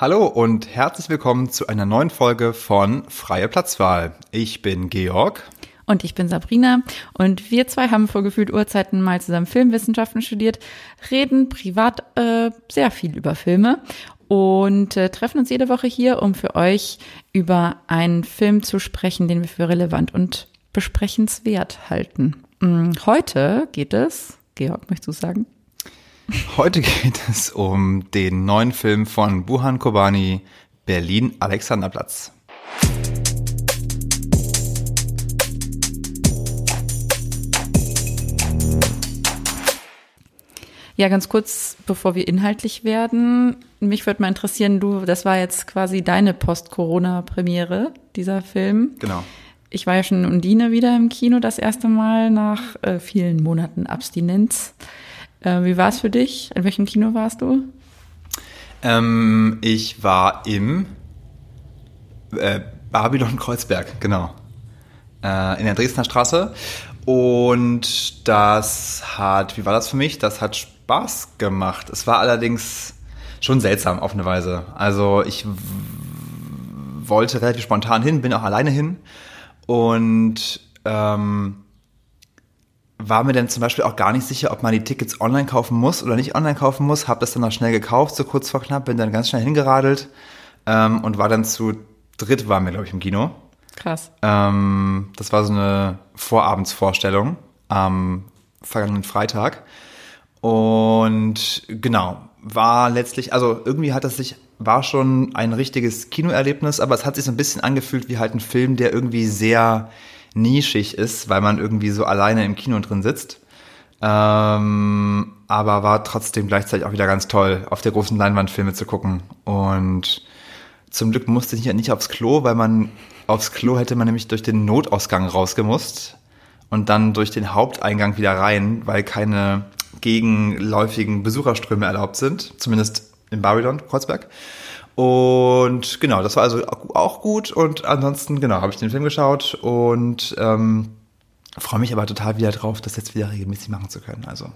Hallo und herzlich willkommen zu einer neuen Folge von Freie Platzwahl. Ich bin Georg. Und ich bin Sabrina. Und wir zwei haben vor gefühlt Urzeiten mal zusammen Filmwissenschaften studiert, reden privat äh, sehr viel über Filme und äh, treffen uns jede Woche hier, um für euch über einen Film zu sprechen, den wir für relevant und besprechenswert halten. Mm, heute geht es, Georg, möchtest du sagen? Heute geht es um den neuen Film von Buhan Kobani, Berlin Alexanderplatz. Ja, ganz kurz, bevor wir inhaltlich werden. Mich würde mal interessieren, du, das war jetzt quasi deine Post-Corona-Premiere, dieser Film. Genau. Ich war ja schon in Undine wieder im Kino das erste Mal nach äh, vielen Monaten Abstinenz. Äh, wie war es für dich? In welchem Kino warst du? Ähm, ich war im äh, Babylon Kreuzberg, genau. Äh, in der Dresdner Straße. Und das hat, wie war das für mich? Das hat Spaß gemacht. Es war allerdings schon seltsam auf eine Weise. Also ich wollte relativ spontan hin, bin auch alleine hin und ähm, war mir dann zum Beispiel auch gar nicht sicher, ob man die Tickets online kaufen muss oder nicht online kaufen muss. Habe das dann noch schnell gekauft, so kurz vor knapp, bin dann ganz schnell hingeradelt ähm, und war dann zu dritt, waren wir, glaube ich, im Kino. Krass. Ähm, das war so eine Vorabendsvorstellung am vergangenen Freitag. Und genau, war letztlich, also irgendwie hat es sich, war schon ein richtiges Kinoerlebnis, aber es hat sich so ein bisschen angefühlt wie halt ein Film, der irgendwie sehr nischig ist, weil man irgendwie so alleine im Kino drin sitzt. Ähm, aber war trotzdem gleichzeitig auch wieder ganz toll, auf der großen Leinwand Filme zu gucken. Und zum Glück musste ich ja nicht aufs Klo, weil man aufs Klo hätte man nämlich durch den Notausgang rausgemusst und dann durch den Haupteingang wieder rein, weil keine gegenläufigen Besucherströme erlaubt sind, zumindest in Babylon, Kreuzberg. Und genau, das war also auch gut. Und ansonsten, genau, habe ich den Film geschaut und ähm, freue mich aber total wieder drauf, das jetzt wieder regelmäßig machen zu können. Also.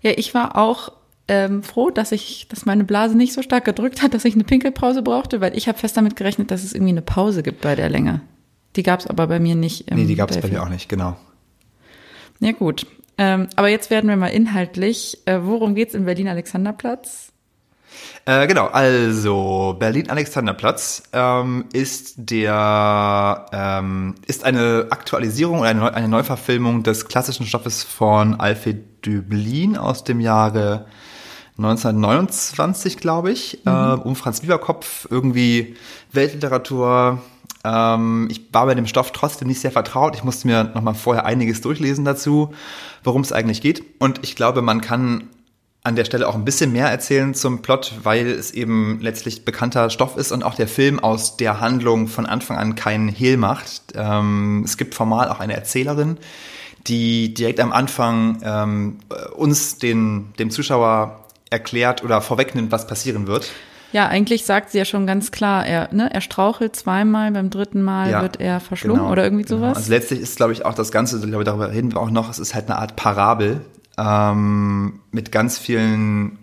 Ja, ich war auch ähm, froh, dass ich, dass meine Blase nicht so stark gedrückt hat, dass ich eine Pinkelpause brauchte, weil ich habe fest damit gerechnet, dass es irgendwie eine Pause gibt bei der Länge. Die gab es aber bei mir nicht. nee, die gab es bei mir auch nicht, genau. Ja, gut. Ähm, aber jetzt werden wir mal inhaltlich. Äh, worum geht's in Berlin Alexanderplatz? Äh, genau, also Berlin-Alexanderplatz ähm, ist der ähm, ist eine Aktualisierung oder eine, Neu eine Neuverfilmung des klassischen Stoffes von Alfred Döblin aus dem Jahre 1929, glaube ich, mhm. äh, um Franz Bieberkopf, irgendwie Weltliteratur. Ähm, ich war bei dem Stoff trotzdem nicht sehr vertraut. Ich musste mir nochmal vorher einiges durchlesen dazu, worum es eigentlich geht. Und ich glaube, man kann an der Stelle auch ein bisschen mehr erzählen zum Plot, weil es eben letztlich bekannter Stoff ist und auch der Film aus der Handlung von Anfang an keinen Hehl macht. Ähm, es gibt formal auch eine Erzählerin, die direkt am Anfang ähm, uns, den, dem Zuschauer, erklärt oder vorwegnimmt, was passieren wird. Ja, eigentlich sagt sie ja schon ganz klar, er, ne, er strauchelt zweimal, beim dritten Mal ja, wird er verschlungen genau, oder irgendwie genau. sowas. Genau. Also letztlich ist, glaube ich, auch das Ganze, glaube ich, darüber reden wir auch noch, es ist halt eine Art Parabel, ähm, mit ganz vielen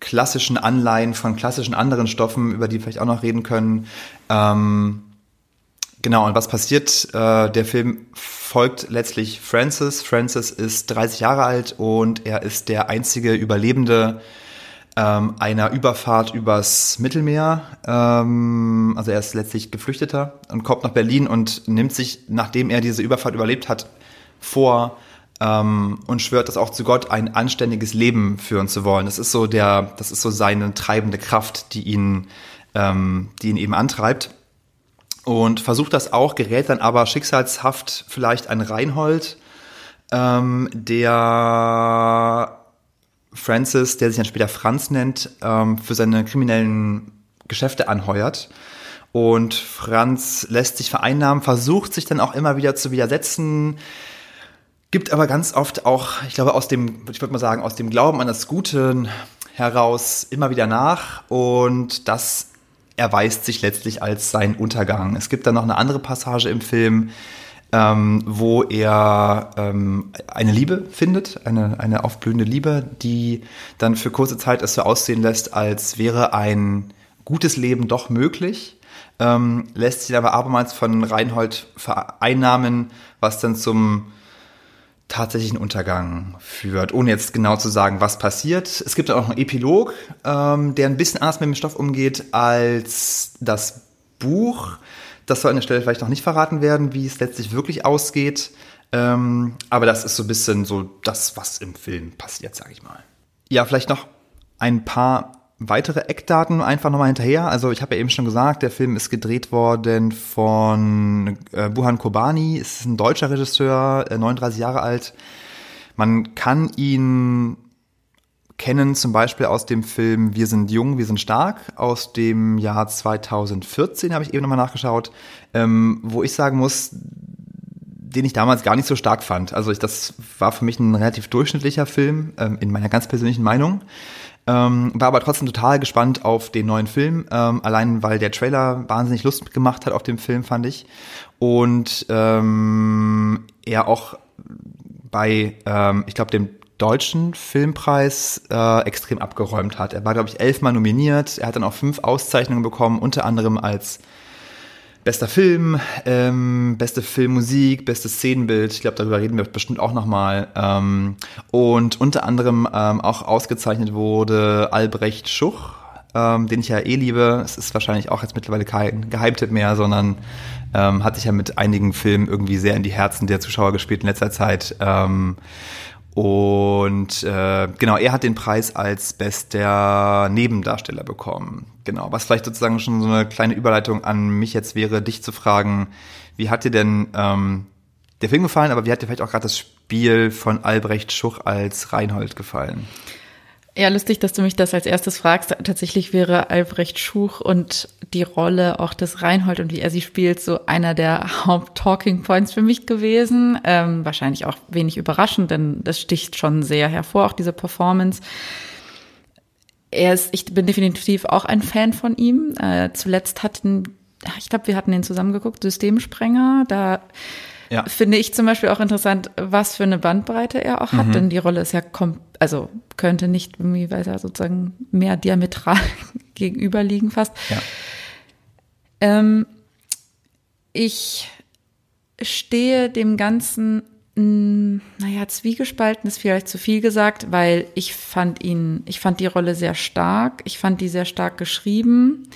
klassischen Anleihen von klassischen anderen Stoffen, über die wir vielleicht auch noch reden können. Ähm, genau, und was passiert? Äh, der Film folgt letztlich Francis. Francis ist 30 Jahre alt und er ist der einzige Überlebende ähm, einer Überfahrt übers Mittelmeer. Ähm, also er ist letztlich Geflüchteter und kommt nach Berlin und nimmt sich, nachdem er diese Überfahrt überlebt hat, vor, ähm, und schwört das auch zu Gott, ein anständiges Leben führen zu wollen. Das ist so der, das ist so seine treibende Kraft, die ihn, ähm, die ihn eben antreibt. Und versucht das auch, gerät dann aber schicksalshaft vielleicht an Reinhold, ähm, der Francis, der sich dann später Franz nennt, ähm, für seine kriminellen Geschäfte anheuert. Und Franz lässt sich vereinnahmen, versucht sich dann auch immer wieder zu widersetzen, Gibt aber ganz oft auch, ich glaube, aus dem, ich würde mal sagen, aus dem Glauben an das Gute heraus immer wieder nach und das erweist sich letztlich als sein Untergang. Es gibt dann noch eine andere Passage im Film, ähm, wo er ähm, eine Liebe findet, eine, eine aufblühende Liebe, die dann für kurze Zeit es so aussehen lässt, als wäre ein gutes Leben doch möglich. Ähm, lässt sich aber abermals von Reinhold vereinnahmen, was dann zum tatsächlichen Untergang führt, ohne jetzt genau zu sagen, was passiert. Es gibt auch einen Epilog, ähm, der ein bisschen anders mit dem Stoff umgeht als das Buch. Das soll an der Stelle vielleicht noch nicht verraten werden, wie es letztlich wirklich ausgeht. Ähm, aber das ist so ein bisschen so das, was im Film passiert, sage ich mal. Ja, vielleicht noch ein paar weitere Eckdaten einfach nochmal hinterher. Also ich habe ja eben schon gesagt, der Film ist gedreht worden von äh, Buhan Kobani, ist ein deutscher Regisseur, äh, 39 Jahre alt. Man kann ihn kennen zum Beispiel aus dem Film Wir sind jung, wir sind stark aus dem Jahr 2014, habe ich eben nochmal nachgeschaut, ähm, wo ich sagen muss, den ich damals gar nicht so stark fand. Also ich, das war für mich ein relativ durchschnittlicher Film, ähm, in meiner ganz persönlichen Meinung. Ähm, war aber trotzdem total gespannt auf den neuen Film, ähm, allein weil der Trailer wahnsinnig Lust gemacht hat auf dem Film, fand ich. Und ähm, er auch bei, ähm, ich glaube, dem deutschen Filmpreis äh, extrem abgeräumt hat. Er war, glaube ich, elfmal nominiert. Er hat dann auch fünf Auszeichnungen bekommen, unter anderem als Bester Film, ähm, beste Filmmusik, bestes Szenenbild. Ich glaube, darüber reden wir bestimmt auch nochmal. Ähm, und unter anderem ähm, auch ausgezeichnet wurde Albrecht Schuch, ähm, den ich ja eh liebe. Es ist wahrscheinlich auch jetzt mittlerweile kein Geheimtipp mehr, sondern ähm, hat sich ja mit einigen Filmen irgendwie sehr in die Herzen der Zuschauer gespielt in letzter Zeit. Ähm, und äh, genau, er hat den Preis als bester Nebendarsteller bekommen. Genau, was vielleicht sozusagen schon so eine kleine Überleitung an mich jetzt wäre, dich zu fragen, wie hat dir denn ähm, der Film gefallen, aber wie hat dir vielleicht auch gerade das Spiel von Albrecht Schuch als Reinhold gefallen? Ja, lustig, dass du mich das als erstes fragst. Tatsächlich wäre Albrecht Schuch und die Rolle auch des Reinhold und wie er sie spielt so einer der Haupt-Talking Points für mich gewesen. Ähm, wahrscheinlich auch wenig überraschend, denn das sticht schon sehr hervor, auch diese Performance. Er ist, ich bin definitiv auch ein Fan von ihm. Äh, zuletzt hatten, ich glaube, wir hatten den zusammengeguckt, Systemsprenger. Da ja. finde ich zum Beispiel auch interessant, was für eine Bandbreite er auch hat, mhm. denn die Rolle ist ja kom also könnte nicht irgendwie, weil er sozusagen mehr diametral gegenüberliegen fast. Ja. Ähm, ich stehe dem Ganzen, mh, naja, zwiegespalten ist vielleicht zu viel gesagt, weil ich fand ihn, ich fand die Rolle sehr stark, ich fand die sehr stark geschrieben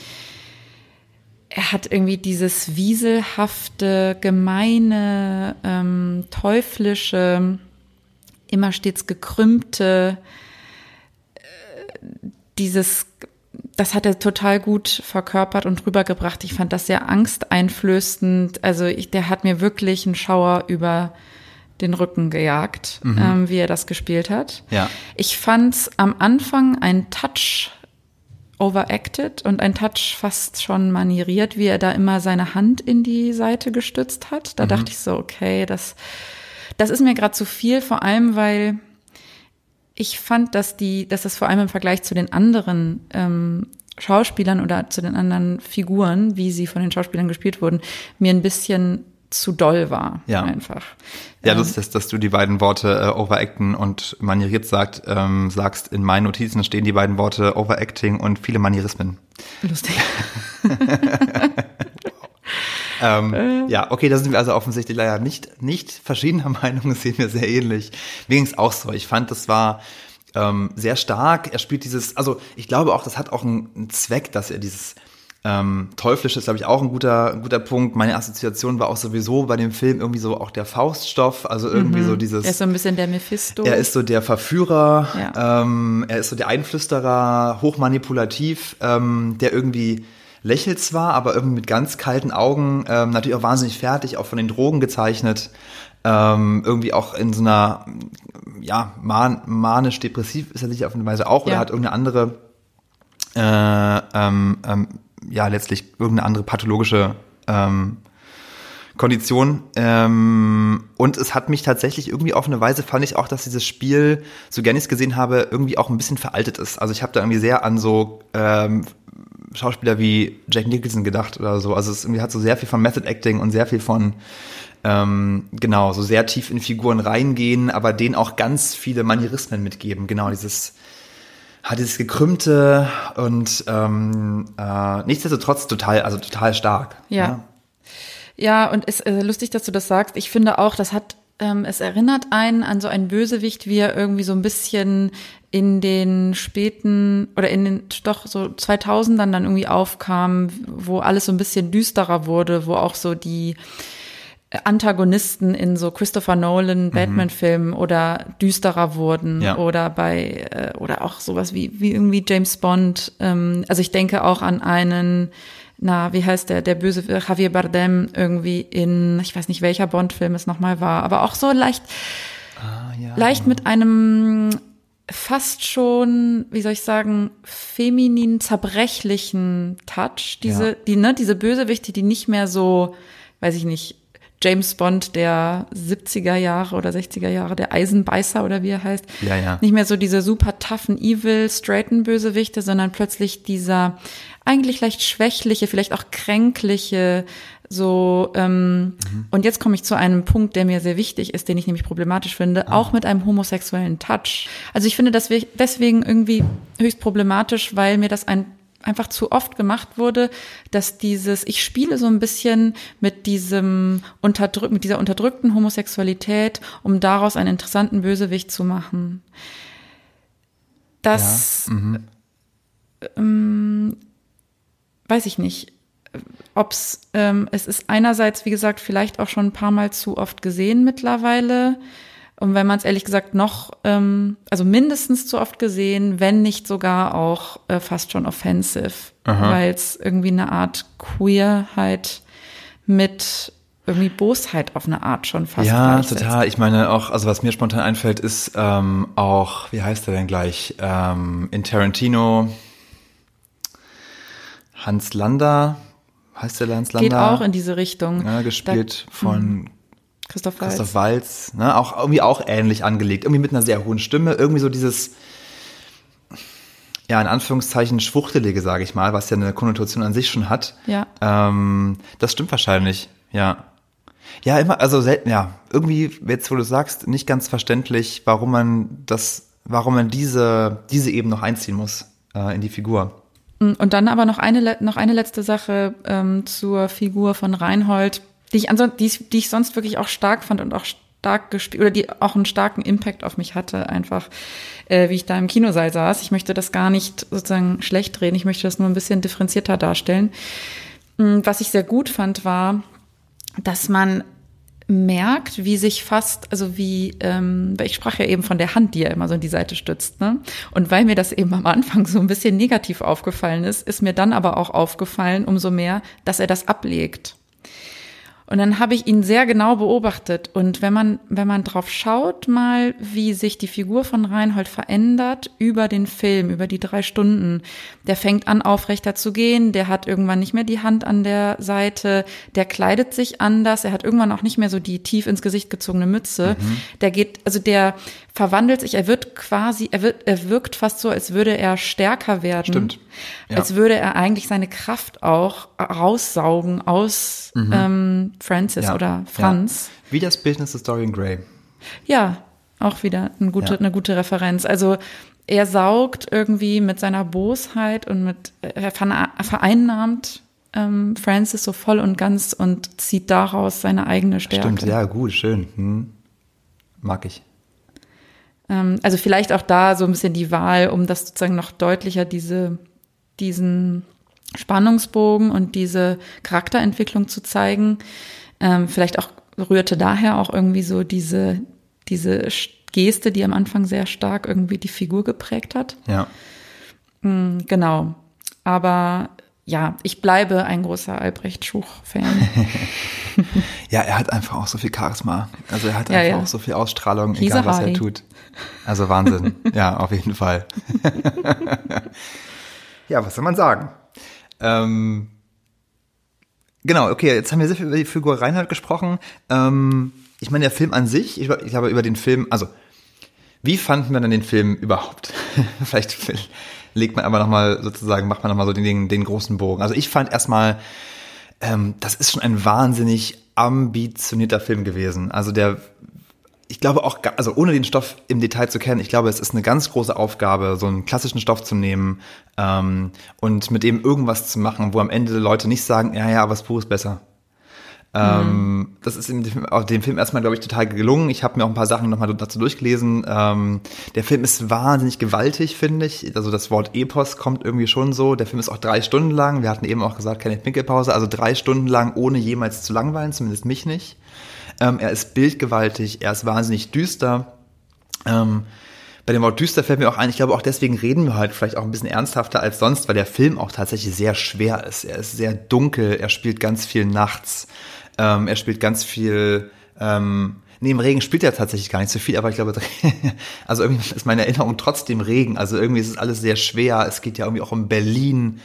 er hat irgendwie dieses wieselhafte, gemeine, ähm, teuflische, immer stets gekrümmte, äh, dieses, das hat er total gut verkörpert und rübergebracht. Ich fand das sehr angsteinflößend. Also ich, der hat mir wirklich einen Schauer über den Rücken gejagt, mhm. ähm, wie er das gespielt hat. Ja. Ich fand am Anfang ein Touch overacted und ein Touch fast schon manieriert, wie er da immer seine Hand in die Seite gestützt hat. Da mhm. dachte ich so, okay, das, das ist mir gerade zu viel, vor allem weil ich fand, dass die, dass das vor allem im Vergleich zu den anderen ähm, Schauspielern oder zu den anderen Figuren, wie sie von den Schauspielern gespielt wurden, mir ein bisschen zu doll war. Ja. Einfach. Ja, das ist, dass du die beiden Worte äh, overacten und manieriert sagt, ähm, sagst, in meinen Notizen stehen die beiden Worte overacting und viele Manierismen. Lustig. ähm, äh. Ja, okay, da sind wir also offensichtlich leider nicht, nicht verschiedener Meinung, sehen wir sehr ähnlich. Mir ging es auch so. Ich fand, das war ähm, sehr stark. Er spielt dieses, also ich glaube auch, das hat auch einen, einen Zweck, dass er dieses ähm, Teuflisch ist, glaube ich, auch ein guter, ein guter Punkt. Meine Assoziation war auch sowieso bei dem Film irgendwie so auch der Fauststoff, also irgendwie mhm. so dieses. Er ist so ein bisschen der Mephisto. Er ist so der Verführer, ja. ähm, er ist so der Einflüsterer, hochmanipulativ, ähm, der irgendwie lächelt zwar, aber irgendwie mit ganz kalten Augen, ähm, natürlich auch wahnsinnig fertig, auch von den Drogen gezeichnet, ähm, irgendwie auch in so einer, ja, man, manisch-depressiv ist er sicher auf eine Weise auch, ja. oder hat irgendeine andere äh, ähm, ähm, ja letztlich irgendeine andere pathologische ähm, Kondition. Ähm, und es hat mich tatsächlich irgendwie auf eine Weise fand ich auch, dass dieses Spiel, so gerne ich es gesehen habe, irgendwie auch ein bisschen veraltet ist. Also ich habe da irgendwie sehr an so ähm, Schauspieler wie Jack Nicholson gedacht oder so. Also es irgendwie hat so sehr viel von Method Acting und sehr viel von ähm, genau, so sehr tief in Figuren reingehen, aber denen auch ganz viele Manierismen mitgeben. Genau, dieses hat dieses gekrümmte und ähm, äh, nichtsdestotrotz total, also total stark. Ja. ja. Ja, und es ist äh, lustig, dass du das sagst. Ich finde auch, das hat, ähm, es erinnert einen an so einen Bösewicht, wie er irgendwie so ein bisschen in den späten oder in den doch so 2000ern dann irgendwie aufkam, wo alles so ein bisschen düsterer wurde, wo auch so die Antagonisten in so Christopher Nolan Batman-Filmen oder düsterer wurden Ja. oder bei äh, oder auch sowas wie wie irgendwie James Bond. Ähm, also ich denke auch an einen, na wie heißt der der böse Javier Bardem irgendwie in ich weiß nicht welcher Bond-Film es nochmal war, aber auch so leicht Ah, ja. leicht mit einem fast schon, wie soll ich sagen, feminin zerbrechlichen Touch. Diese, Ja. die, ne, diese Bösewichte, die nicht mehr so, weiß ich nicht, James Bond der 70er Jahre oder 60er Jahre, der Eisenbeißer oder wie er heißt. Ja, ja. Nicht mehr so diese super toughen, evil, straighten Bösewichte, sondern plötzlich dieser eigentlich leicht schwächliche, vielleicht auch kränkliche, so, ähm, und jetzt komme ich zu einem Punkt, der mir sehr wichtig ist, den ich nämlich problematisch finde, auch mit einem homosexuellen Touch. Also ich finde das we- deswegen irgendwie höchst problematisch, weil mir das ein einfach zu oft gemacht wurde, dass dieses, ich spiele so ein bisschen mit diesem unterdrück, mit dieser unterdrückten Homosexualität, um daraus einen interessanten Bösewicht zu machen. Das, ähm, weiß ich nicht, ob's, ähm, es ist einerseits, wie gesagt, vielleicht auch schon ein paar Mal zu oft gesehen mittlerweile. Und wenn man es ehrlich gesagt noch, ähm, also mindestens zu oft gesehen, wenn nicht sogar auch äh, fast schon offensive, weil es irgendwie eine Art Queerheit mit irgendwie Bosheit auf eine Art schon fast Ja, total. Ich meine auch, also was mir spontan einfällt, ist ähm, auch, wie heißt er denn gleich? Ähm, in Tarantino Hans Lander, heißt der Hans Lander? Geht auch in diese Richtung. ja, gespielt von Christoph Waltz. Christoph Waltz, ne? auch irgendwie auch ähnlich angelegt, irgendwie mit einer sehr hohen Stimme, irgendwie so dieses, ja, in Anführungszeichen Schwuchtelige, sage ich mal, was ja eine Konnotation an sich schon hat. Ja. Ähm, das stimmt wahrscheinlich, ja. Ja, immer, also selten, ja, irgendwie, jetzt wo du sagst, nicht ganz verständlich, warum man das, warum man diese, diese eben noch einziehen muss äh, in die Figur. Und dann aber noch eine, noch eine letzte Sache ähm, zur Figur von Reinhold, die ich, anson die, ich- die ich sonst wirklich auch stark fand und auch stark gespielt, oder die auch einen starken Impact auf mich hatte, einfach, äh, wie ich da im Kinosaal saß. Ich möchte das gar nicht sozusagen schlecht reden, ich möchte das nur ein bisschen differenzierter darstellen. Mm, Was ich sehr gut fand, war, dass man merkt, wie sich fast, also wie, ähm, ich sprach ja eben von der Hand, die er immer so in die Seite stützt, ne? Und weil mir das eben am Anfang so ein bisschen negativ aufgefallen ist, ist mir dann aber auch aufgefallen, umso mehr, dass er das ablegt. Und dann habe ich ihn sehr genau beobachtet. Und wenn man, wenn man drauf schaut, mal, wie sich die Figur von Reinhold verändert über den Film, über die drei Stunden, der fängt an, aufrechter zu gehen, der hat irgendwann nicht mehr die Hand an der Seite, der kleidet sich anders, er hat irgendwann auch nicht mehr so die tief ins Gesicht gezogene Mütze. Der geht, also der verwandelt sich, er wird quasi, er wird, er wirkt fast so, als würde er stärker werden. Stimmt. Ja. Als würde er eigentlich seine Kraft auch raussaugen aus ähm, Francis Ja. oder Franz. Ja. Wie das Business of Dorian Gray. Ja, auch wieder eine gute, Ja. eine gute Referenz. Also er saugt irgendwie mit seiner Bosheit und mit, er vereinnahmt ähm, Francis so voll und ganz und zieht daraus seine eigene Stärke. Stimmt, ja, gut, schön. Hm. Mag ich. Ähm, also vielleicht auch da so ein bisschen die Wahl, um das sozusagen noch deutlicher diese, diesen Spannungsbogen und diese Charakterentwicklung zu zeigen. Ähm, vielleicht auch rührte daher auch irgendwie so diese, diese Geste, die am Anfang sehr stark irgendwie die Figur geprägt hat. Ja. Mm, Genau. Aber ja, ich bleibe ein großer Albrecht Schuch-Fan. Ja, er hat einfach auch so viel Charisma. Also er hat Ja, einfach ja. auch so viel Ausstrahlung, He's egal was er Hardy. tut. Also Wahnsinn. ja, auf jeden Fall. ja, was soll man sagen? Ähm, genau, okay, jetzt haben wir sehr viel über die Figur Reinhard gesprochen. Ähm, ich meine, der Film an sich, ich, ich habe über den Film, also wie fanden wir denn den Film überhaupt? Vielleicht legt man aber nochmal sozusagen, macht man nochmal so den, den großen Bogen. Also ich fand erstmal, ähm, das ist schon ein wahnsinnig ambitionierter Film gewesen. Also der, ich glaube auch, also ohne den Stoff im Detail zu kennen, ich glaube, es ist eine ganz große Aufgabe, so einen klassischen Stoff zu nehmen ähm, und mit dem irgendwas zu machen, wo am Ende Leute nicht sagen, ja, ja, aber das Buch ist besser. Mhm. Das ist dem, dem Film erstmal, glaube ich, total gelungen. Ich habe mir auch ein paar Sachen nochmal dazu durchgelesen. Ähm, der Film ist wahnsinnig gewaltig, finde ich. Also das Wort Epos kommt irgendwie schon so. Der Film ist auch drei Stunden lang. Wir hatten eben auch gesagt, keine Pinkelpause. Also drei Stunden lang, ohne jemals zu langweilen, zumindest mich nicht. Ähm, er ist bildgewaltig, er ist wahnsinnig düster. Ähm, bei dem Wort düster fällt mir auch ein, ich glaube auch deswegen reden wir halt vielleicht auch ein bisschen ernsthafter als sonst, weil der Film auch tatsächlich sehr schwer ist. Er ist sehr dunkel, er spielt ganz viel nachts. Ähm, er spielt ganz viel. Ähm, nee, im Regen spielt er tatsächlich gar nicht so viel, aber ich glaube, also irgendwie ist meine Erinnerung trotzdem Regen. Also irgendwie ist es alles sehr schwer. Es geht ja irgendwie auch um Berlin.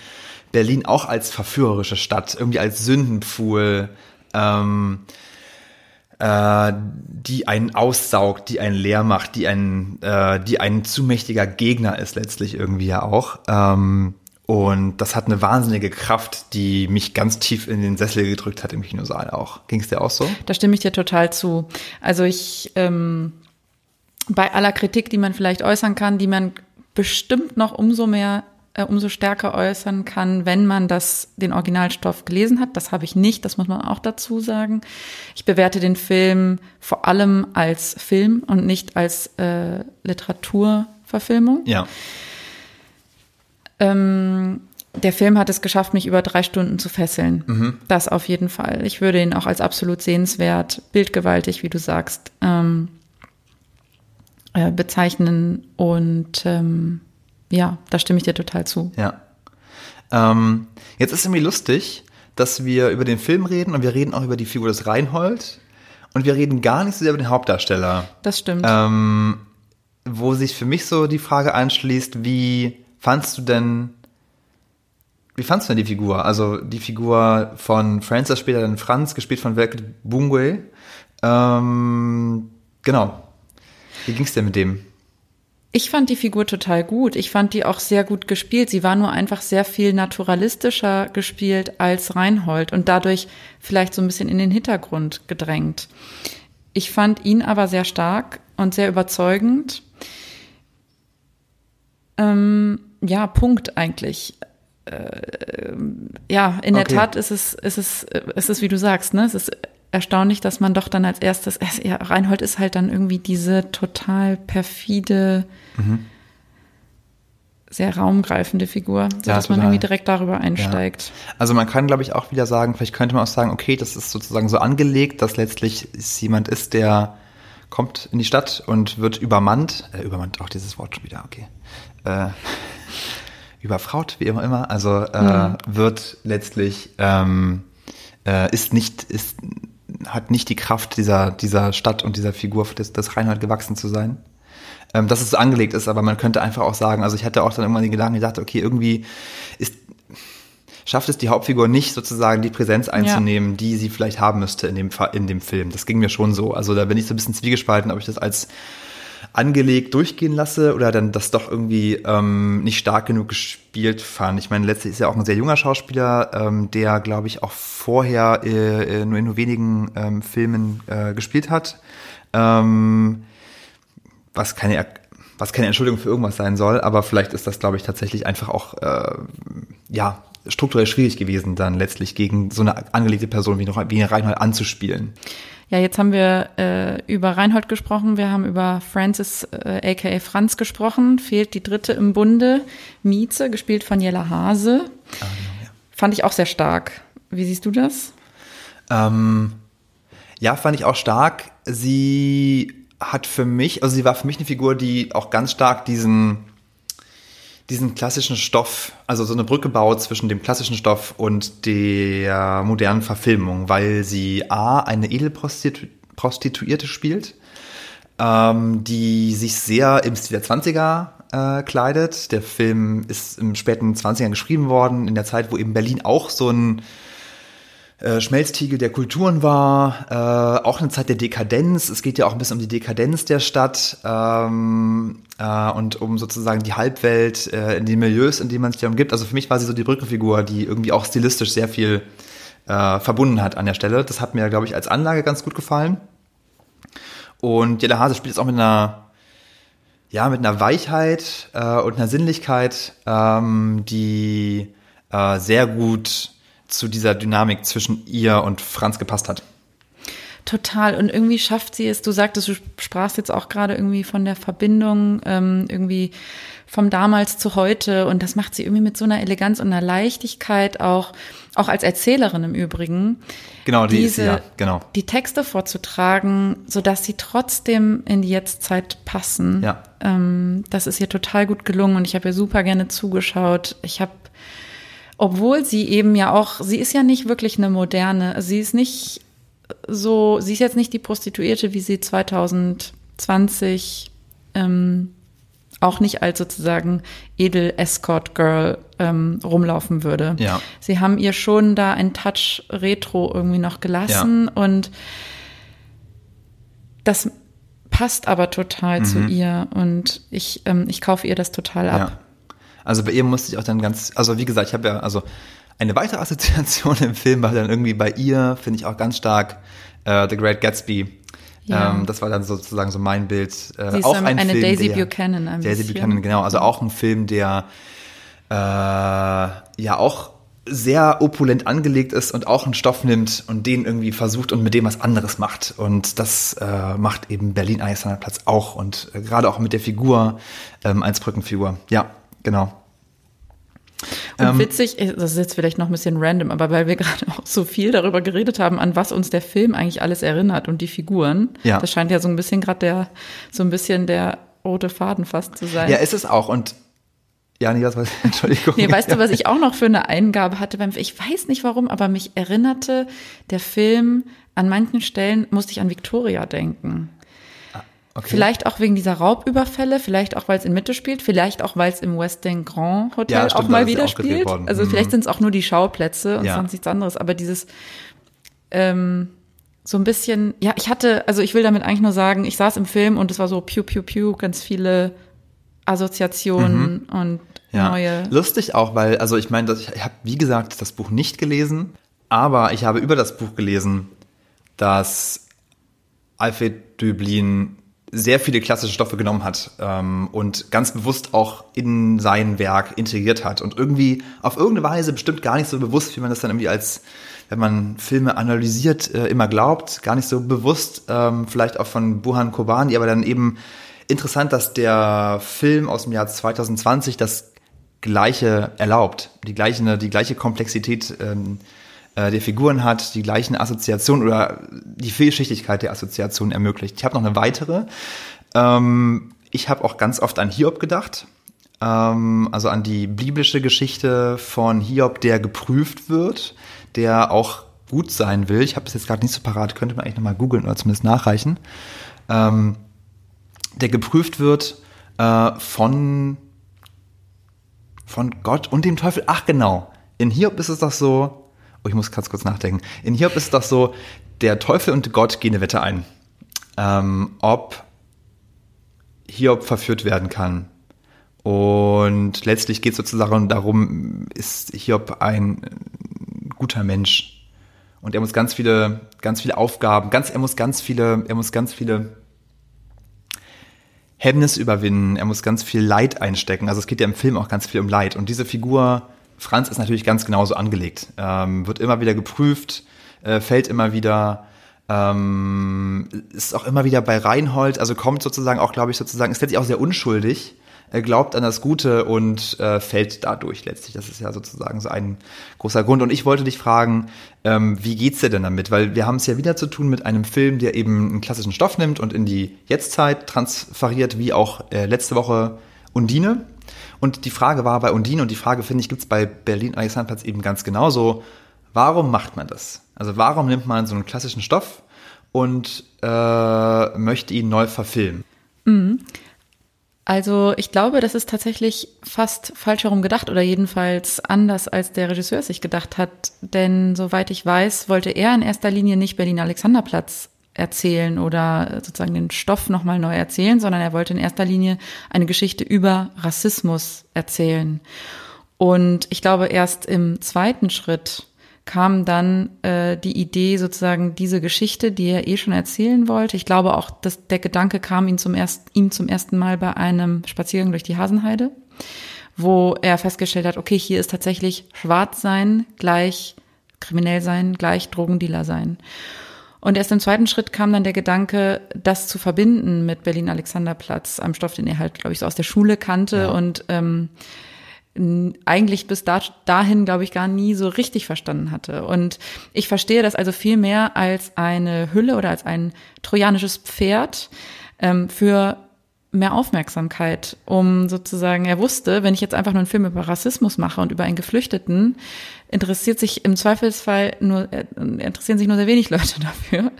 Berlin auch als verführerische Stadt, irgendwie als Sündenpfuhl. Ähm, äh, die einen aussaugt, die einen leer macht, die ein, äh, die ein zu mächtiger Gegner ist letztlich irgendwie ja auch. Ähm, und das hat eine wahnsinnige Kraft, die mich ganz tief in den Sessel gedrückt hat im Kinosaal auch. Ging es dir auch so? Da stimme ich dir total zu. Also ich, ähm, bei aller Kritik, die man vielleicht äußern kann, die man bestimmt noch umso mehr, äh, umso stärker äußern kann, wenn man das, den Originalstoff gelesen hat. Das habe ich nicht, das muss man auch dazu sagen. Ich bewerte den Film vor allem als Film und nicht als äh, Literaturverfilmung. Ja. Ähm, der Film hat es geschafft, mich über drei Stunden zu fesseln. Mhm. Das auf jeden Fall. Ich würde ihn auch als absolut sehenswert, bildgewaltig, wie du sagst, ähm, äh, bezeichnen. Und ähm, ja, da stimme ich dir total zu. Ja. Ähm, jetzt ist irgendwie lustig, dass wir über den Film reden und wir reden auch über die Figur des Reinhold und wir reden gar nicht so sehr über den Hauptdarsteller. Das stimmt. Ähm, wo sich für mich so die Frage anschließt, wie fandst du denn, wie fandst du denn die Figur? Also die Figur von Francis, später dann Franz, gespielt von Welke Bungwe. Ähm, genau. Wie ging es dir mit dem? Ich fand die Figur total gut. Ich fand die auch sehr gut gespielt. Sie war nur einfach sehr viel naturalistischer gespielt als Reinhold und dadurch vielleicht so ein bisschen in den Hintergrund gedrängt. Ich fand ihn aber sehr stark und sehr überzeugend. Ähm, ja, Punkt eigentlich. Äh, ja, in der okay. Tat ist es, ist es, ist es, wie du sagst, ne? Es ist erstaunlich, dass man doch dann als erstes, ja, Reinhold ist halt dann irgendwie diese total perfide, mhm. sehr raumgreifende Figur, sodass ja, man irgendwie direkt darüber einsteigt. Ja. Also man kann, glaube ich, auch wieder sagen, vielleicht könnte man auch sagen, okay, das ist sozusagen so angelegt, dass letztlich es jemand ist, der kommt in die Stadt und wird übermannt, äh, übermannt, auch dieses Wort schon wieder, okay, äh, überfraut, wie immer immer, also äh, mhm. wird letztlich, ähm, äh, ist nicht, ist, hat nicht die Kraft dieser, dieser Stadt und dieser Figur des, des Reinhold gewachsen zu sein. Ähm, dass es so angelegt ist, aber man könnte einfach auch sagen, also ich hatte auch dann irgendwann den Gedanken, ich dachte, okay, irgendwie ist, schafft es die Hauptfigur nicht sozusagen die Präsenz einzunehmen, ja. die sie vielleicht haben müsste in dem, in dem Film. Das ging mir schon so. Also da bin ich so ein bisschen zwiegespalten, ob ich das als angelegt durchgehen lasse oder dann das doch irgendwie ähm, nicht stark genug gespielt fand. Ich meine, letztlich ist ja auch ein sehr junger Schauspieler, ähm, der, glaube ich, auch vorher äh, äh, nur in nur wenigen ähm, Filmen äh, gespielt hat. Ähm, was keine was keine Entschuldigung für irgendwas sein soll, aber vielleicht ist das, glaube ich, tatsächlich einfach auch äh, ja strukturell schwierig gewesen, dann letztlich gegen so eine angelegte Person wie, noch, wie Reinhold anzuspielen. Ja, jetzt haben wir äh, über Reinhold gesprochen, wir haben über Francis äh, aka Franz gesprochen. Fehlt die dritte im Bunde, Mieze, gespielt von Jella Hase. Ah, genau, ja. Fand ich auch sehr stark. Wie siehst du das? Ähm, ja, fand ich auch stark. Sie hat für mich, also sie war für mich eine Figur, die auch ganz stark diesen diesen klassischen Stoff, also so eine Brücke baut zwischen dem klassischen Stoff und der modernen Verfilmung, weil sie A, eine Edelprostituierte spielt, ähm, die sich sehr im Stil der 20er äh, kleidet. Der Film ist im späten 20ern geschrieben worden, in der Zeit, wo eben Berlin auch so ein äh, Schmelztiegel der Kulturen war, äh, auch eine Zeit der Dekadenz. Es geht ja auch ein bisschen um die Dekadenz der Stadt. Ähm, äh, und um sozusagen die Halbwelt, äh, in den Milieus, in denen man sich da umgibt. Also für mich war sie so die Brückenfigur, die irgendwie auch stilistisch sehr viel äh, verbunden hat an der Stelle. Das hat mir, glaube ich, als Anlage ganz gut gefallen. Und Jelle Hase spielt jetzt auch mit einer, ja, mit einer Weichheit äh, und einer Sinnlichkeit, ähm, die äh, sehr gut zu dieser Dynamik zwischen ihr und Franz gepasst hat. Total. Und irgendwie schafft sie es, du sagtest, du sprachst jetzt auch gerade irgendwie von der Verbindung, ähm, irgendwie vom damals zu heute. Und das macht sie irgendwie mit so einer Eleganz und einer Leichtigkeit auch, auch als Erzählerin im Übrigen. Genau, die diese, ist ja, genau. Die Texte vorzutragen, sodass sie trotzdem in die Jetztzeit passen. Ja. Ähm, das ist ihr total gut gelungen und ich habe ihr super gerne zugeschaut. Ich habe obwohl sie eben ja auch, sie ist ja nicht wirklich eine moderne, sie ist nicht so, sie ist jetzt nicht die Prostituierte, wie sie 2020 ähm, auch nicht als sozusagen edel Escort Girl ähm, rumlaufen würde. Ja. Sie haben ihr schon da einen Touch Retro irgendwie noch gelassen Ja. und das passt aber total zu Mhm. ihr und ich, ähm, ich kaufe ihr das total ab. Ja. Also bei ihr musste ich auch dann ganz, also wie gesagt, ich habe ja, also eine weitere Assoziation im Film war dann irgendwie bei ihr, finde ich auch ganz stark, äh, The Great Gatsby. Ja. Ähm, das war dann sozusagen so mein Bild. Äh, Sie ist auch ein eine Film, Daisy der, Buchanan ein Daisy bisschen. Buchanan, genau. Also auch ein Film, der äh, ja auch sehr opulent angelegt ist und auch einen Stoff nimmt und den irgendwie versucht und mit dem was anderes macht. Und das äh, macht eben Berlin Alexanderplatz auch und äh, gerade auch mit der Figur ähm, als Brückenfigur. Ja, genau. Und Ähm, witzig, äh, das ist jetzt vielleicht noch ein bisschen random, aber weil wir gerade auch so viel darüber geredet haben, an was uns der Film eigentlich alles erinnert und die Figuren, Ja. das scheint ja so ein bisschen gerade der, so ein bisschen der rote Faden fast zu sein. Ja, ist es auch. Und ja, nee, was war Entschuldigung. Nee, weißt du, was ich auch noch für eine Eingabe hatte beim Ich weiß nicht warum, aber mich erinnerte der Film an manchen Stellen musste ich an Victoria denken. Okay. Vielleicht auch wegen dieser Raubüberfälle, vielleicht auch, weil es in Mitte spielt, vielleicht auch, weil es im Westin Grand Hotel Ja, stimmt, auch mal wieder auch spielt. Also Mhm. vielleicht sind es auch nur die Schauplätze und Ja. sonst nichts anderes. Aber dieses ähm, so ein bisschen, ja, ich hatte, also ich will damit eigentlich nur sagen, ich saß im Film und es war so piu piu piu, ganz viele Assoziationen und Mhm. Ja, neue. lustig auch, weil, also ich meine, ich, ich habe, wie gesagt, das Buch nicht gelesen, aber ich habe über das Buch gelesen, dass Alfred Döblin sehr viele klassische Stoffe genommen hat ähm, und ganz bewusst auch in sein Werk integriert hat und irgendwie auf irgendeine Weise bestimmt gar nicht so bewusst, wie man das dann irgendwie als, wenn man Filme analysiert, äh, immer glaubt, gar nicht so bewusst, ähm, vielleicht auch von Buhan Kobani, aber dann eben interessant, dass der Film aus dem Jahr 2020 das Gleiche erlaubt, die gleiche, die gleiche Komplexität ähm, äh, der Figuren hat, die gleichen Assoziationen oder die Vielschichtigkeit der Assoziationen ermöglicht. Ich habe noch eine weitere. Ähm, ich habe auch ganz oft an Hiob gedacht, ähm, also an die biblische Geschichte von Hiob, der geprüft wird, der auch gut sein will. Ich habe das jetzt gerade nicht so parat, könnte man eigentlich nochmal googeln oder zumindest nachreichen. Ähm, der geprüft wird äh, von von Gott und dem Teufel. Ach genau, in Hiob ist es doch so, oh, ich muss ganz kurz nachdenken. In Hiob ist es doch so, der Teufel und Gott gehen eine Wette ein, ähm, ob Hiob verführt werden kann. Und letztlich geht es sozusagen darum, ist Hiob ein guter Mensch. Und er muss ganz viele, ganz viele Aufgaben, ganz, er muss ganz viele, er muss ganz viele Hemmnis überwinden, er muss ganz viel Leid einstecken. Also es geht ja im Film auch ganz viel um Leid. Und diese Figur, Franz, ist natürlich ganz genauso angelegt. Ähm, wird immer wieder geprüft, äh, fällt immer wieder, ähm, ist auch immer wieder bei Reinhold, also kommt sozusagen auch, glaube ich, sozusagen, ist letztlich auch sehr unschuldig, er glaubt an das Gute und äh, fällt dadurch letztlich. Das ist ja sozusagen so ein großer Grund. Und ich wollte dich fragen, ähm, wie geht's dir denn damit? Weil wir haben es ja wieder zu tun mit einem Film, der eben einen klassischen Stoff nimmt und in die Jetztzeit transferiert, wie auch äh, letzte Woche Undine. Und die Frage war bei Undine und die Frage, finde ich, gibt's bei Berlin Alexanderplatz eben ganz genauso. Warum macht man das? Also warum nimmt man so einen klassischen Stoff und äh, möchte ihn neu verfilmen? Also ich glaube, das ist tatsächlich fast falsch herum gedacht oder jedenfalls anders, als der Regisseur es sich gedacht hat. Denn soweit ich weiß, wollte er in erster Linie nicht Berlin Alexanderplatz erzählen oder sozusagen den Stoff nochmal neu erzählen, sondern er wollte in erster Linie eine Geschichte über Rassismus erzählen. Und ich glaube, erst im zweiten Schritt kam dann äh, die Idee, sozusagen diese Geschichte, die er eh schon erzählen wollte. Ich glaube auch, dass der Gedanke kam ihm zum, erst, ihm zum ersten Mal bei einem Spaziergang durch die Hasenheide, wo er festgestellt hat, okay, hier ist tatsächlich schwarz sein gleich kriminell sein gleich Drogendealer sein. Und erst im zweiten Schritt kam dann der Gedanke, das zu verbinden mit Berlin-Alexanderplatz, einem Stoff, den er halt, glaube ich, so aus der Schule kannte ja. und ähm, eigentlich bis da, dahin, glaube ich, gar nie so richtig verstanden hatte. Und ich verstehe das also viel mehr als eine Hülle oder als ein trojanisches Pferd ähm, für mehr Aufmerksamkeit, um sozusagen, er wusste, wenn ich jetzt einfach nur einen Film über Rassismus mache und über einen Geflüchteten, interessiert sich im Zweifelsfall nur, äh, interessieren sich nur sehr wenig Leute dafür.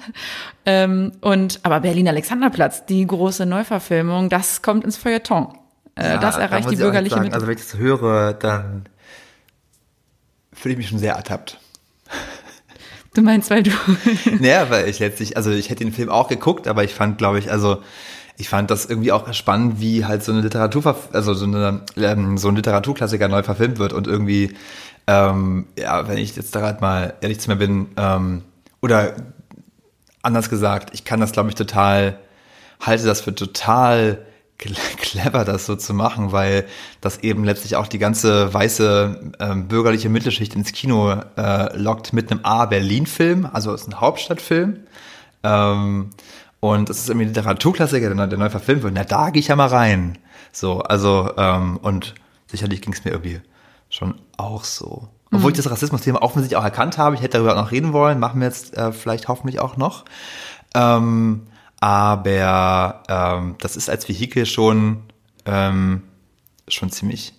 Ähm, und, aber Berlin Alexanderplatz, die große Neuverfilmung, das kommt ins Feuilleton. Äh, ja, das erreicht da die bürgerliche sagen, Also wenn ich das höre, dann fühle ich mich schon sehr ertappt. Du meinst, weil du. naja, weil ich letztlich, also ich hätte den Film auch geguckt, aber ich fand, glaube ich, also ich fand das irgendwie auch spannend, wie halt so eine Literatur, also so, eine, ähm, so ein Literaturklassiker neu verfilmt wird und irgendwie, ähm, ja, wenn ich jetzt da gerade mal ehrlich zu mir bin, ähm, oder anders gesagt, ich kann das, glaube ich, total, halte das für total clever, das so zu machen, weil das eben letztlich auch die ganze weiße ähm, bürgerliche Mittelschicht ins Kino äh, lockt mit einem A-Berlin-Film, also ist ein Hauptstadtfilm. Ähm, und es ist irgendwie ein Literaturklassiker, der, der neu verfilmt wird. Na, da gehe ich ja mal rein. So, also, ähm, und sicherlich ging es mir irgendwie schon auch so. Obwohl mhm. ich das Rassismus-Thema offensichtlich auch erkannt habe, ich hätte darüber auch noch reden wollen, machen wir jetzt äh, vielleicht hoffentlich auch noch. Ähm, aber ähm, das ist als Vehikel schon, ähm, schon ziemlich,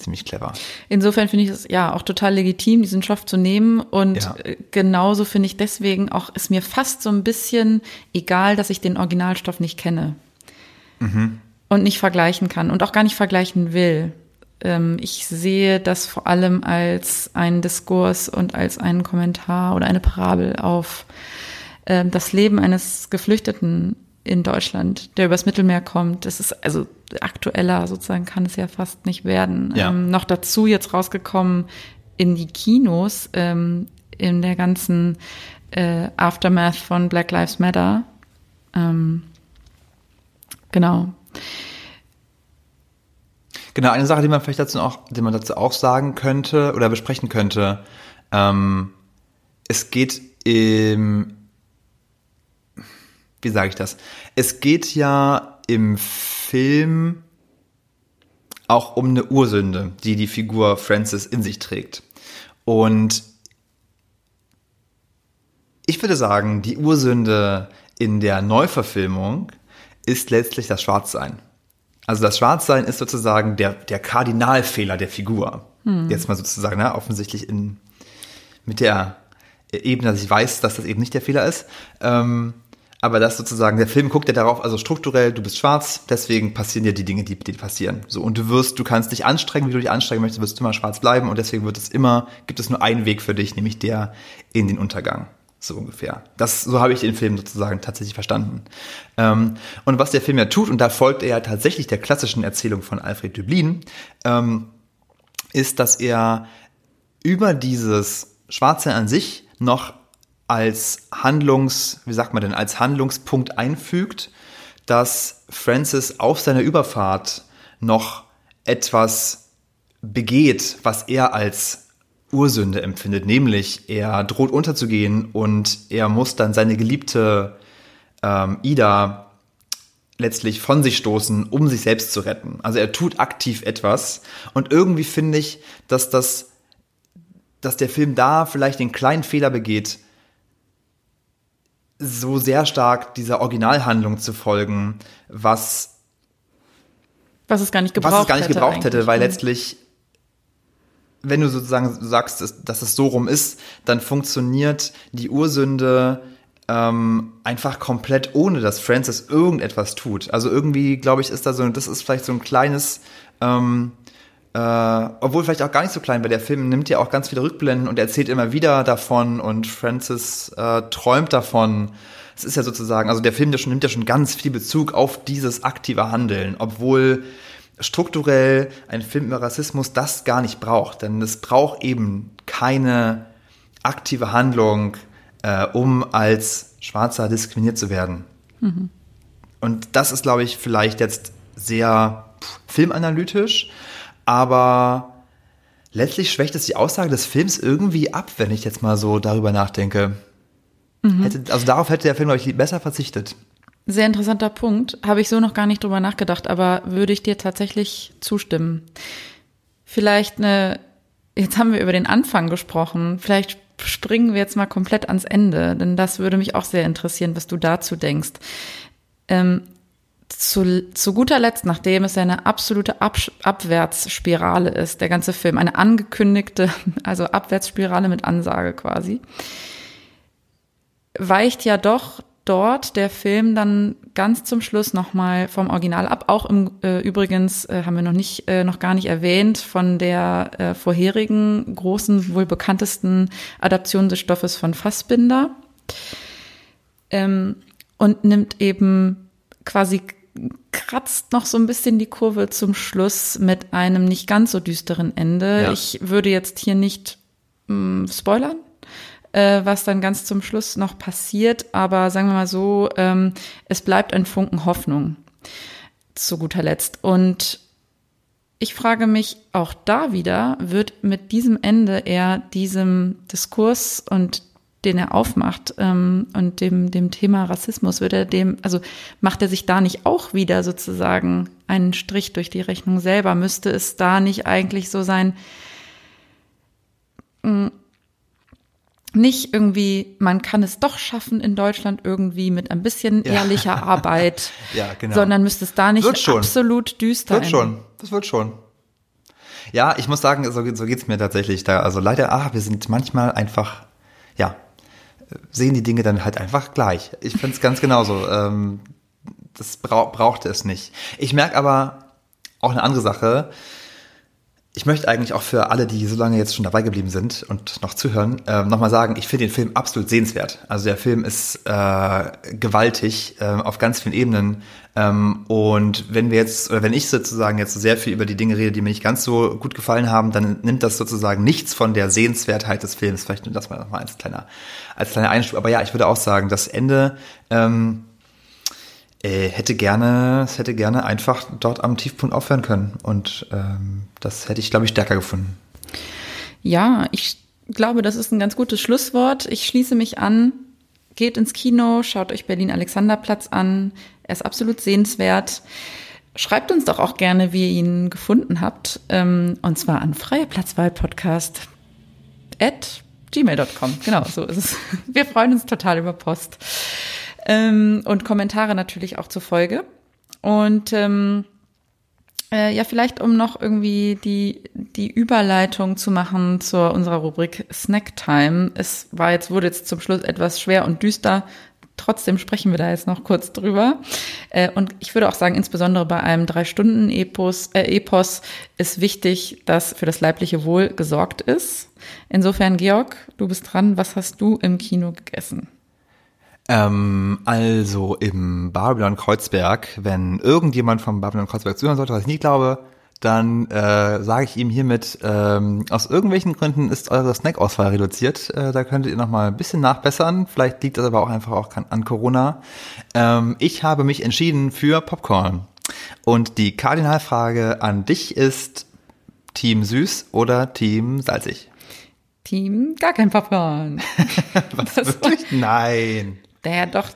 ziemlich clever. Insofern finde ich es ja auch total legitim, diesen Stoff zu nehmen. Und ja. Äh, genauso finde ich deswegen auch, ist mir fast so ein bisschen egal, dass ich den Originalstoff nicht kenne. Mhm. Und nicht vergleichen kann und auch gar nicht vergleichen will. Ähm, ich sehe das vor allem als einen Diskurs und als einen Kommentar oder eine Parabel auf äh, das Leben eines Geflüchteten in Deutschland, der übers Mittelmeer kommt. Das ist also aktueller sozusagen kann es ja fast nicht werden. Ja. Ähm, noch dazu jetzt rausgekommen in die Kinos ähm, in der ganzen äh, Aftermath von Black Lives Matter. Ähm, genau. Genau, eine Sache, die man vielleicht dazu auch, die man dazu auch sagen könnte oder besprechen könnte. Ähm, es geht im wie sage ich das? Es geht ja im Film auch um eine Ursünde, die die Figur Francis in sich trägt. Und ich würde sagen, die Ursünde in der Neuverfilmung ist letztlich das Schwarzsein. Also das Schwarzsein ist sozusagen der, der Kardinalfehler der Figur. Hm. Jetzt mal sozusagen, ne, offensichtlich in, mit der Ebene, dass ich weiß, dass das eben nicht der Fehler ist. Ähm, aber das sozusagen, der Film guckt ja darauf, also strukturell, du bist schwarz, deswegen passieren dir die Dinge, die dir passieren. So, und du wirst, du kannst dich anstrengen, wie du dich anstrengen möchtest, wirst du immer schwarz bleiben und deswegen wird es immer, gibt es nur einen Weg für dich, nämlich der in den Untergang. So ungefähr. Das, so habe ich den Film sozusagen tatsächlich verstanden. Ähm, und was der Film ja tut, und da folgt er ja tatsächlich der klassischen Erzählung von Alfred Dublin, ähm, ist, dass er über dieses Schwarze an sich noch als Handlungs, wie sagt man denn, als Handlungspunkt einfügt, dass Francis auf seiner Überfahrt noch etwas begeht, was er als Ursünde empfindet, nämlich er droht unterzugehen und er muss dann seine geliebte ähm, Ida letztlich von sich stoßen, um sich selbst zu retten. Also er tut aktiv etwas und irgendwie finde ich, dass das, dass der Film da vielleicht den kleinen Fehler begeht, so sehr stark dieser Originalhandlung zu folgen, was was es gar nicht gebraucht, was es gar nicht hätte, gebraucht hätte, weil letztlich wenn du sozusagen sagst, dass es so rum ist, dann funktioniert die Ursünde ähm, einfach komplett ohne, dass Francis irgendetwas tut. Also irgendwie, glaube ich, ist da so, das ist vielleicht so ein kleines ähm, äh, obwohl vielleicht auch gar nicht so klein, weil der Film nimmt ja auch ganz viele Rückblenden und erzählt immer wieder davon und Francis äh, träumt davon, es ist ja sozusagen, also der Film der schon, nimmt ja schon ganz viel Bezug auf dieses aktive Handeln, obwohl strukturell ein Film über Rassismus das gar nicht braucht. Denn es braucht eben keine aktive Handlung, äh, um als Schwarzer diskriminiert zu werden. Mhm. Und das ist, glaube ich, vielleicht jetzt sehr filmanalytisch, aber letztlich schwächt es die Aussage des Films irgendwie ab, wenn ich jetzt mal so darüber nachdenke. Mhm. Hätte, also darauf hätte der Film, glaube ich, besser verzichtet. Sehr interessanter Punkt. Habe ich so noch gar nicht drüber nachgedacht, aber würde ich dir tatsächlich zustimmen. Vielleicht eine, jetzt haben wir über den Anfang gesprochen, vielleicht springen wir jetzt mal komplett ans Ende, denn das würde mich auch sehr interessieren, was du dazu denkst. Ähm, zu, zu guter Letzt, nachdem es eine absolute Ab Abwärtsspirale ist, der ganze Film, eine angekündigte, also Abwärtsspirale mit Ansage quasi, weicht ja doch dort der Film dann ganz zum Schluss nochmal vom Original ab. Auch im äh, übrigens äh, haben wir noch nicht, äh, noch gar nicht erwähnt, von der äh, vorherigen großen, wohl bekanntesten Adaption des Stoffes von Fassbinder. Ähm, und nimmt eben quasi kratzt noch so ein bisschen die Kurve zum Schluss mit einem nicht ganz so düsteren Ende. Ja. Ich würde jetzt hier nicht mh, mm, spoilern, äh, was dann ganz zum Schluss noch passiert, aber sagen wir mal so, ähm, es bleibt ein Funken Hoffnung zu guter Letzt. Und ich frage mich auch da wieder, wird mit diesem Ende eher diesem Diskurs und den er aufmacht ähm, und dem, dem Thema Rassismus, wird er dem, also macht er sich da nicht auch wieder sozusagen einen Strich durch die Rechnung selber? Müsste es da nicht eigentlich so sein, mh, mm, nicht irgendwie, man kann es doch schaffen in Deutschland irgendwie mit ein bisschen ja. ehrlicher Arbeit, ja, genau. sondern müsste es da nicht absolut düster Wird schon, das wird schon. Ja, ich muss sagen, so, so geht's mir tatsächlich da. Also leider, ah, wir sind manchmal einfach, ja, sehen die Dinge dann halt einfach gleich. Ich finde es ganz genauso. Ähm, das bra brauchte es nicht. Ich merke aber auch eine andere Sache. Ich möchte eigentlich auch für alle, die so lange jetzt schon dabei geblieben sind und noch zuhören, äh, nochmal sagen, ich finde den Film absolut sehenswert. Also der Film ist äh, gewaltig äh, auf ganz vielen Ebenen. Ähm, und wenn wir jetzt, oder wenn ich sozusagen jetzt sehr viel über die Dinge rede, die mir nicht ganz so gut gefallen haben, dann nimmt das sozusagen nichts von der Sehenswertheit des Films. Vielleicht nimmt das mal nochmal als kleiner, als kleiner Einschub. Aber ja, ich würde auch sagen, das Ende ähm, äh, hätte gerne, es hätte gerne einfach dort am Tiefpunkt aufhören können. Und ähm, das hätte ich, glaube ich, stärker gefunden. Ja, ich glaube, das ist ein ganz gutes Schlusswort. Ich schließe mich an. Geht ins Kino, schaut euch Berlin Alexanderplatz an. Er ist absolut sehenswert. Schreibt uns doch auch gerne, wie ihr ihn gefunden habt. Ähm, und zwar an freieplatzwahlpodcast at gmail.com. Genau, so ist es. Wir freuen uns total über Post. Ähm, und Kommentare natürlich auch zur Folge. Und ähm, äh, ja, vielleicht um noch irgendwie die, die Überleitung zu machen zu unserer Rubrik Snacktime. Es war jetzt, wurde jetzt zum Schluss etwas schwer und düster. Trotzdem sprechen wir da jetzt noch kurz drüber. Äh, und ich würde auch sagen, insbesondere bei einem Drei-Stunden-Epos äh, Epos ist wichtig, dass für das leibliche Wohl gesorgt ist. Insofern, Georg, du bist dran. Was hast du im Kino gegessen? Ähm, also im Babylon Kreuzberg, wenn irgendjemand vom Babylon Kreuzberg zuhören sollte, was ich nicht glaube, dann äh, sage ich ihm hiermit, ähm, aus irgendwelchen Gründen ist eure Snack-Auswahl reduziert. Äh, da könntet ihr noch mal ein bisschen nachbessern. Vielleicht liegt das aber auch einfach auch an Corona. Ähm, ich habe mich entschieden für Popcorn. Und die Kardinalfrage an dich ist Team süß oder Team salzig? Team gar kein Popcorn. Was das wirklich? Nein. Naja, doch.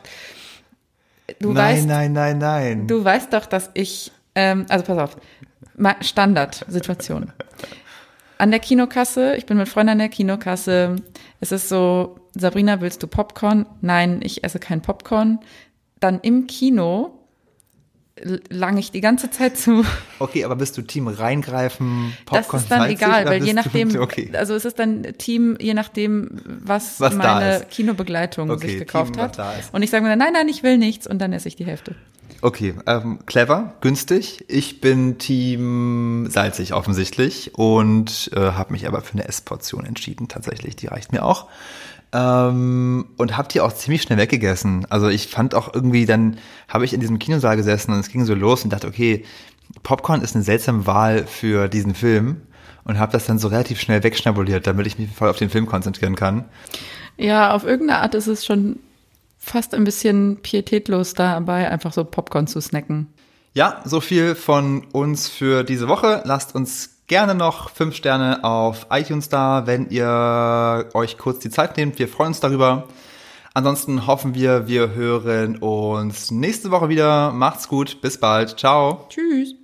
Du nein, weißt, nein, nein, nein. Du weißt doch, dass ich, ähm, also pass auf, Standardsituation. An der Kinokasse, ich bin mit Freunden an der Kinokasse, es ist so, Sabrina, willst du Popcorn? Nein, ich esse kein Popcorn. Dann im Kino lang ich die ganze Zeit zu. Okay, aber bist du Team reingreifen, Popcorn Das ist dann egal, weil je nachdem, okay. also es ist dann Team, je nachdem, was, was meine Kinobegleitung okay, sich gekauft Team, hat. Und ich sage mir dann, nein, nein, ich will nichts und dann esse ich die Hälfte. Okay, ähm, clever, günstig. Ich bin Team salzig offensichtlich und äh, habe mich aber für eine Essportion entschieden. Tatsächlich, die reicht mir auch. Ähm, und hab die auch ziemlich schnell weggegessen. Also ich fand auch irgendwie, dann habe ich in diesem Kinosaal gesessen und es ging so los und dachte, okay, Popcorn ist eine seltsame Wahl für diesen Film und habe das dann so relativ schnell wegschnabuliert, damit ich mich voll auf den Film konzentrieren kann. Ja, auf irgendeine Art ist es schon fast ein bisschen pietätlos dabei, einfach so Popcorn zu snacken. Ja, so viel von uns für diese Woche. Lasst uns gerne noch fünf Sterne auf iTunes da, wenn ihr euch kurz die Zeit nehmt. Wir freuen uns darüber. Ansonsten hoffen wir, wir hören uns nächste Woche wieder. Macht's gut. Bis bald. Ciao. Tschüss.